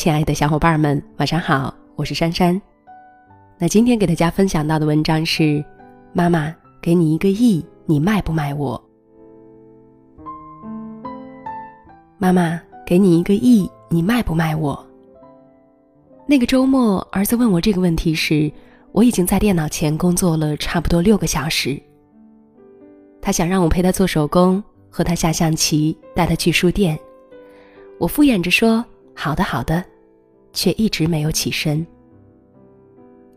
亲爱的小伙伴们，晚上好，我是珊珊。那今天给大家分享到的文章是《妈妈给你一个亿，你卖不卖我》。妈妈给你一个亿，你卖不卖我？那个周末，儿子问我这个问题时，我已经在电脑前工作了差不多六个小时。他想让我陪他做手工，和他下象棋，带他去书店。我敷衍着说：“好的，好的。”却一直没有起身。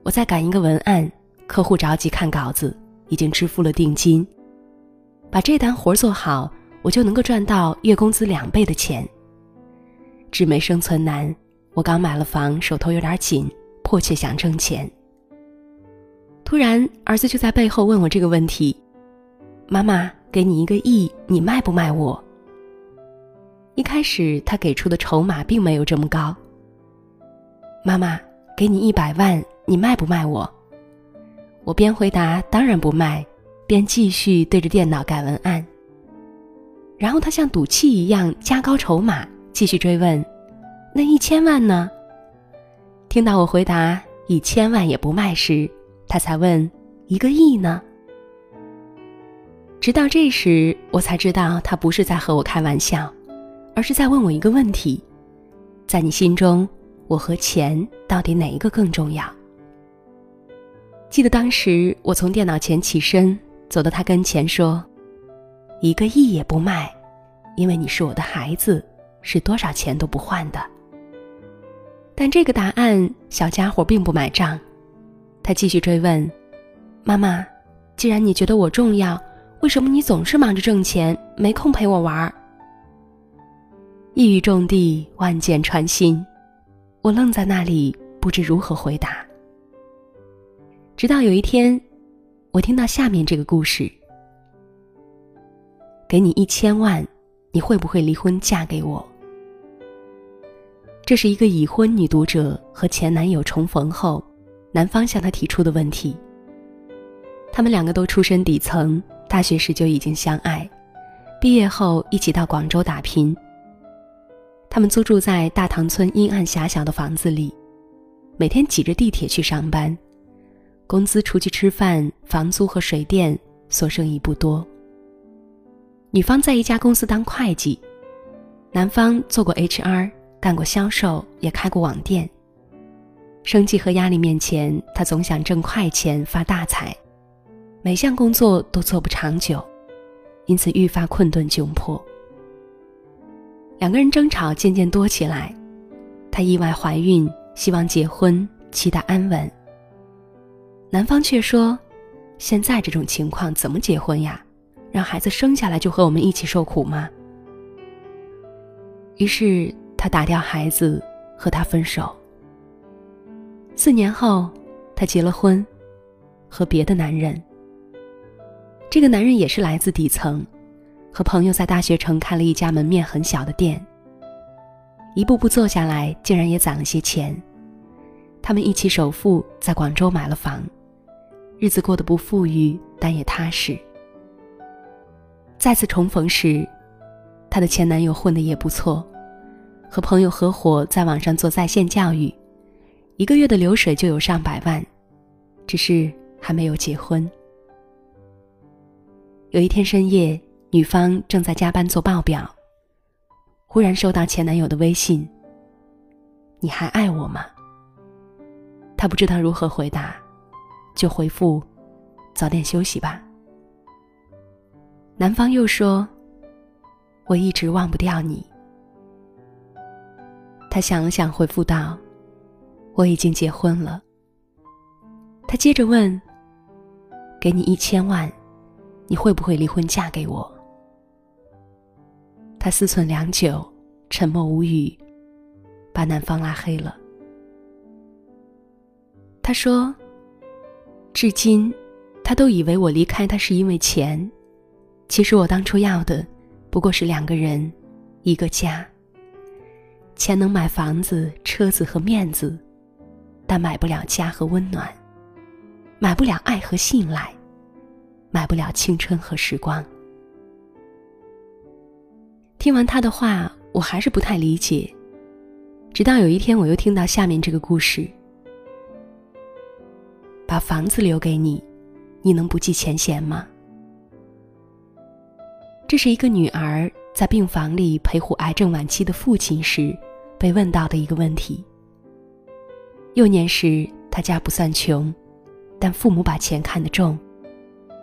我在赶一个文案，客户着急看稿子，已经支付了定金。把这单活做好，我就能够赚到月工资两倍的钱。纸媒生存难，我刚买了房，手头有点紧，迫切想挣钱。突然，儿子就在背后问我这个问题：“妈妈，给你一个亿，你卖不卖我？”一开始他给出的筹码并没有这么高。妈妈，给你一百万，你卖不卖我？我边回答当然不卖，边继续对着电脑改文案。然后他像赌气一样加高筹码，继续追问：“那一千万呢？”听到我回答一千万也不卖时，他才问：“一个亿呢？”直到这时，我才知道他不是在和我开玩笑。而是在问我一个问题：在你心中，我和钱到底哪一个更重要？记得当时我从电脑前起身，走到他跟前说：“一个亿也不卖，因为你是我的孩子，是多少钱都不换的。”但这个答案，小家伙并不买账。他继续追问：“妈妈，既然你觉得我重要，为什么你总是忙着挣钱，没空陪我玩？”一语中的，万箭穿心，我愣在那里，不知如何回答。直到有一天，我听到下面这个故事：给你一千万，你会不会离婚嫁给我？这是一个已婚女读者和前男友重逢后，男方向她提出的问题。他们两个都出身底层，大学时就已经相爱，毕业后一起到广州打拼。他们租住在大塘村阴暗狭小的房子里，每天挤着地铁去上班，工资除去吃饭、房租和水电所剩已不多。女方在一家公司当会计，男方做过 HR，干过销售，也开过网店。生计和压力面前，他总想挣快钱发大财，每项工作都做不长久，因此愈发困顿窘迫。两个人争吵渐渐多起来，她意外怀孕，希望结婚，期待安稳。男方却说：“现在这种情况怎么结婚呀？让孩子生下来就和我们一起受苦吗？”于是他打掉孩子，和他分手。四年后，她结了婚，和别的男人。这个男人也是来自底层。和朋友在大学城开了一家门面很小的店。一步步做下来，竟然也攒了些钱。他们一起首付在广州买了房，日子过得不富裕，但也踏实。再次重逢时，她的前男友混得也不错，和朋友合伙在网上做在线教育，一个月的流水就有上百万，只是还没有结婚。有一天深夜。女方正在加班做报表，忽然收到前男友的微信：“你还爱我吗？”她不知道如何回答，就回复：“早点休息吧。”男方又说：“我一直忘不掉你。”她想了想，回复道：“我已经结婚了。”他接着问：“给你一千万，你会不会离婚嫁给我？”他思忖良久，沉默无语，把男方拉黑了。他说：“至今，他都以为我离开他是因为钱，其实我当初要的不过是两个人，一个家。钱能买房子、车子和面子，但买不了家和温暖，买不了爱和信赖，买不了青春和时光。”听完他的话，我还是不太理解。直到有一天，我又听到下面这个故事：把房子留给你，你能不计前嫌吗？这是一个女儿在病房里陪护癌症晚期的父亲时被问到的一个问题。幼年时，她家不算穷，但父母把钱看得重，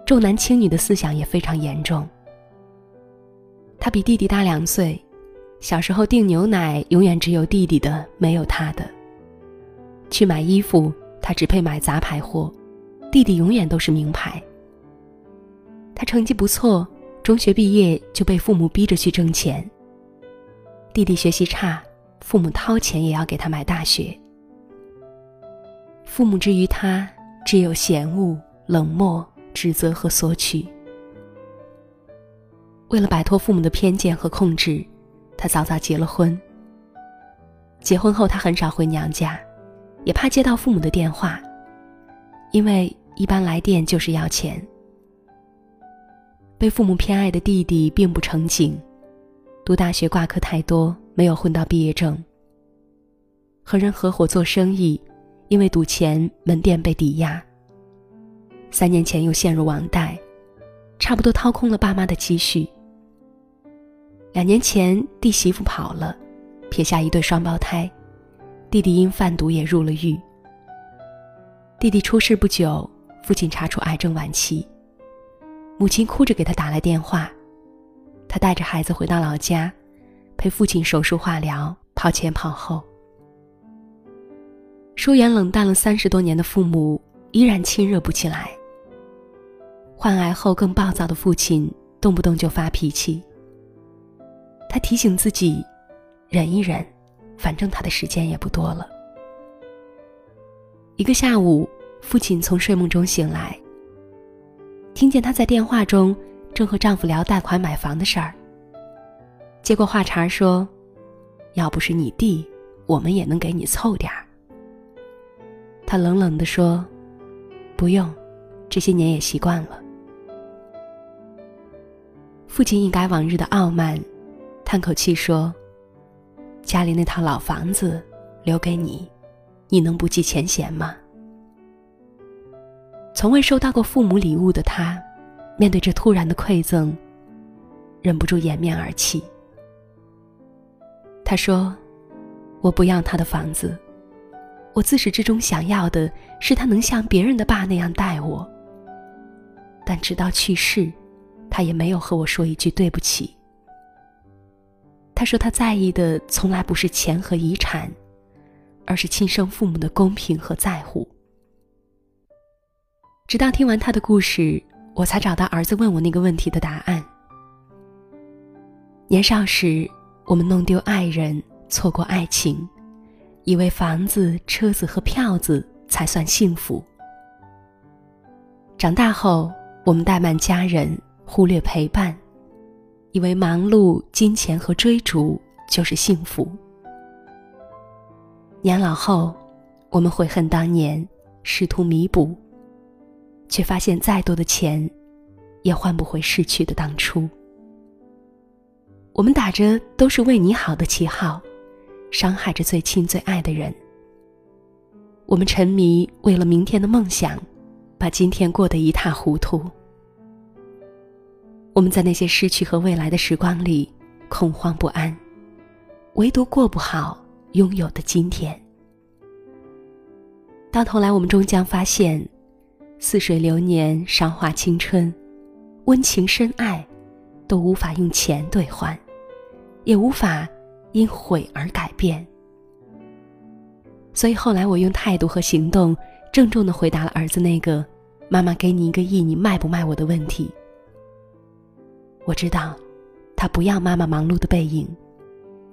重男轻女的思想也非常严重。他比弟弟大两岁。小时候订牛奶永远只有弟弟的，没有他的。去买衣服，他只配买杂牌货，弟弟永远都是名牌。他成绩不错，中学毕业就被父母逼着去挣钱。弟弟学习差，父母掏钱也要给他买大学。父母之于他，只有嫌恶、冷漠、指责和索取。为了摆脱父母的偏见和控制。他早早结了婚。结婚后，他很少回娘家，也怕接到父母的电话，因为一般来电就是要钱。被父母偏爱的弟弟并不成景，读大学挂科太多，没有混到毕业证。和人合伙做生意，因为赌钱，门店被抵押。三年前又陷入网贷，差不多掏空了爸妈的积蓄。两年前，弟媳妇跑了，撇下一对双胞胎，弟弟因贩毒也入了狱。弟弟出事不久，父亲查出癌症晚期，母亲哭着给他打来电话，他带着孩子回到老家，陪父亲手术化疗，跑前跑后。疏远冷淡了三十多年的父母依然亲热不起来。患癌后更暴躁的父亲，动不动就发脾气。提醒自己，忍一忍，反正他的时间也不多了。一个下午，父亲从睡梦中醒来，听见他在电话中正和丈夫聊贷款买房的事儿。接过话茬说：“要不是你弟，我们也能给你凑点儿。”他冷冷地说：“不用，这些年也习惯了。”父亲一改往日的傲慢。叹口气说：“家里那套老房子留给你，你能不计前嫌吗？”从未收到过父母礼物的他，面对这突然的馈赠，忍不住掩面而泣。他说：“我不要他的房子，我自始至终想要的是他能像别人的爸那样待我。但直到去世，他也没有和我说一句对不起。”他说：“他在意的从来不是钱和遗产，而是亲生父母的公平和在乎。”直到听完他的故事，我才找到儿子问我那个问题的答案。年少时，我们弄丢爱人，错过爱情，以为房子、车子和票子才算幸福。长大后，我们怠慢家人，忽略陪伴。以为忙碌、金钱和追逐就是幸福。年老后，我们悔恨当年，试图弥补，却发现再多的钱，也换不回逝去的当初。我们打着都是为你好的旗号，伤害着最亲最爱的人。我们沉迷为了明天的梦想，把今天过得一塌糊涂。我们在那些失去和未来的时光里恐慌不安，唯独过不好拥有的今天。到头来，我们终将发现，似水流年、韶华青春、温情深爱，都无法用钱兑换，也无法因悔而改变。所以后来，我用态度和行动，郑重的回答了儿子那个“妈妈给你一个亿，你卖不卖我的”问题。我知道，他不要妈妈忙碌的背影，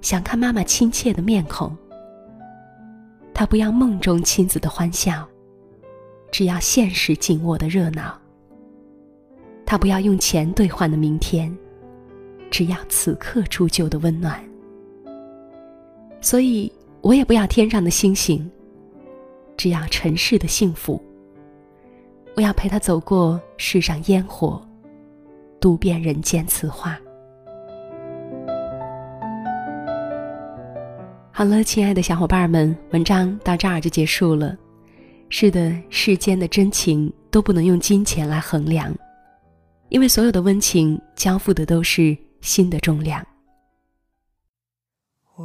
想看妈妈亲切的面孔。他不要梦中亲子的欢笑，只要现实紧握的热闹。他不要用钱兑换的明天，只要此刻铸就的温暖。所以我也不要天上的星星，只要尘世的幸福。我要陪他走过世上烟火。读遍人间词话。好了，亲爱的小伙伴们，文章到这儿就结束了。是的，世间的真情都不能用金钱来衡量，因为所有的温情交付的都是心的重量。我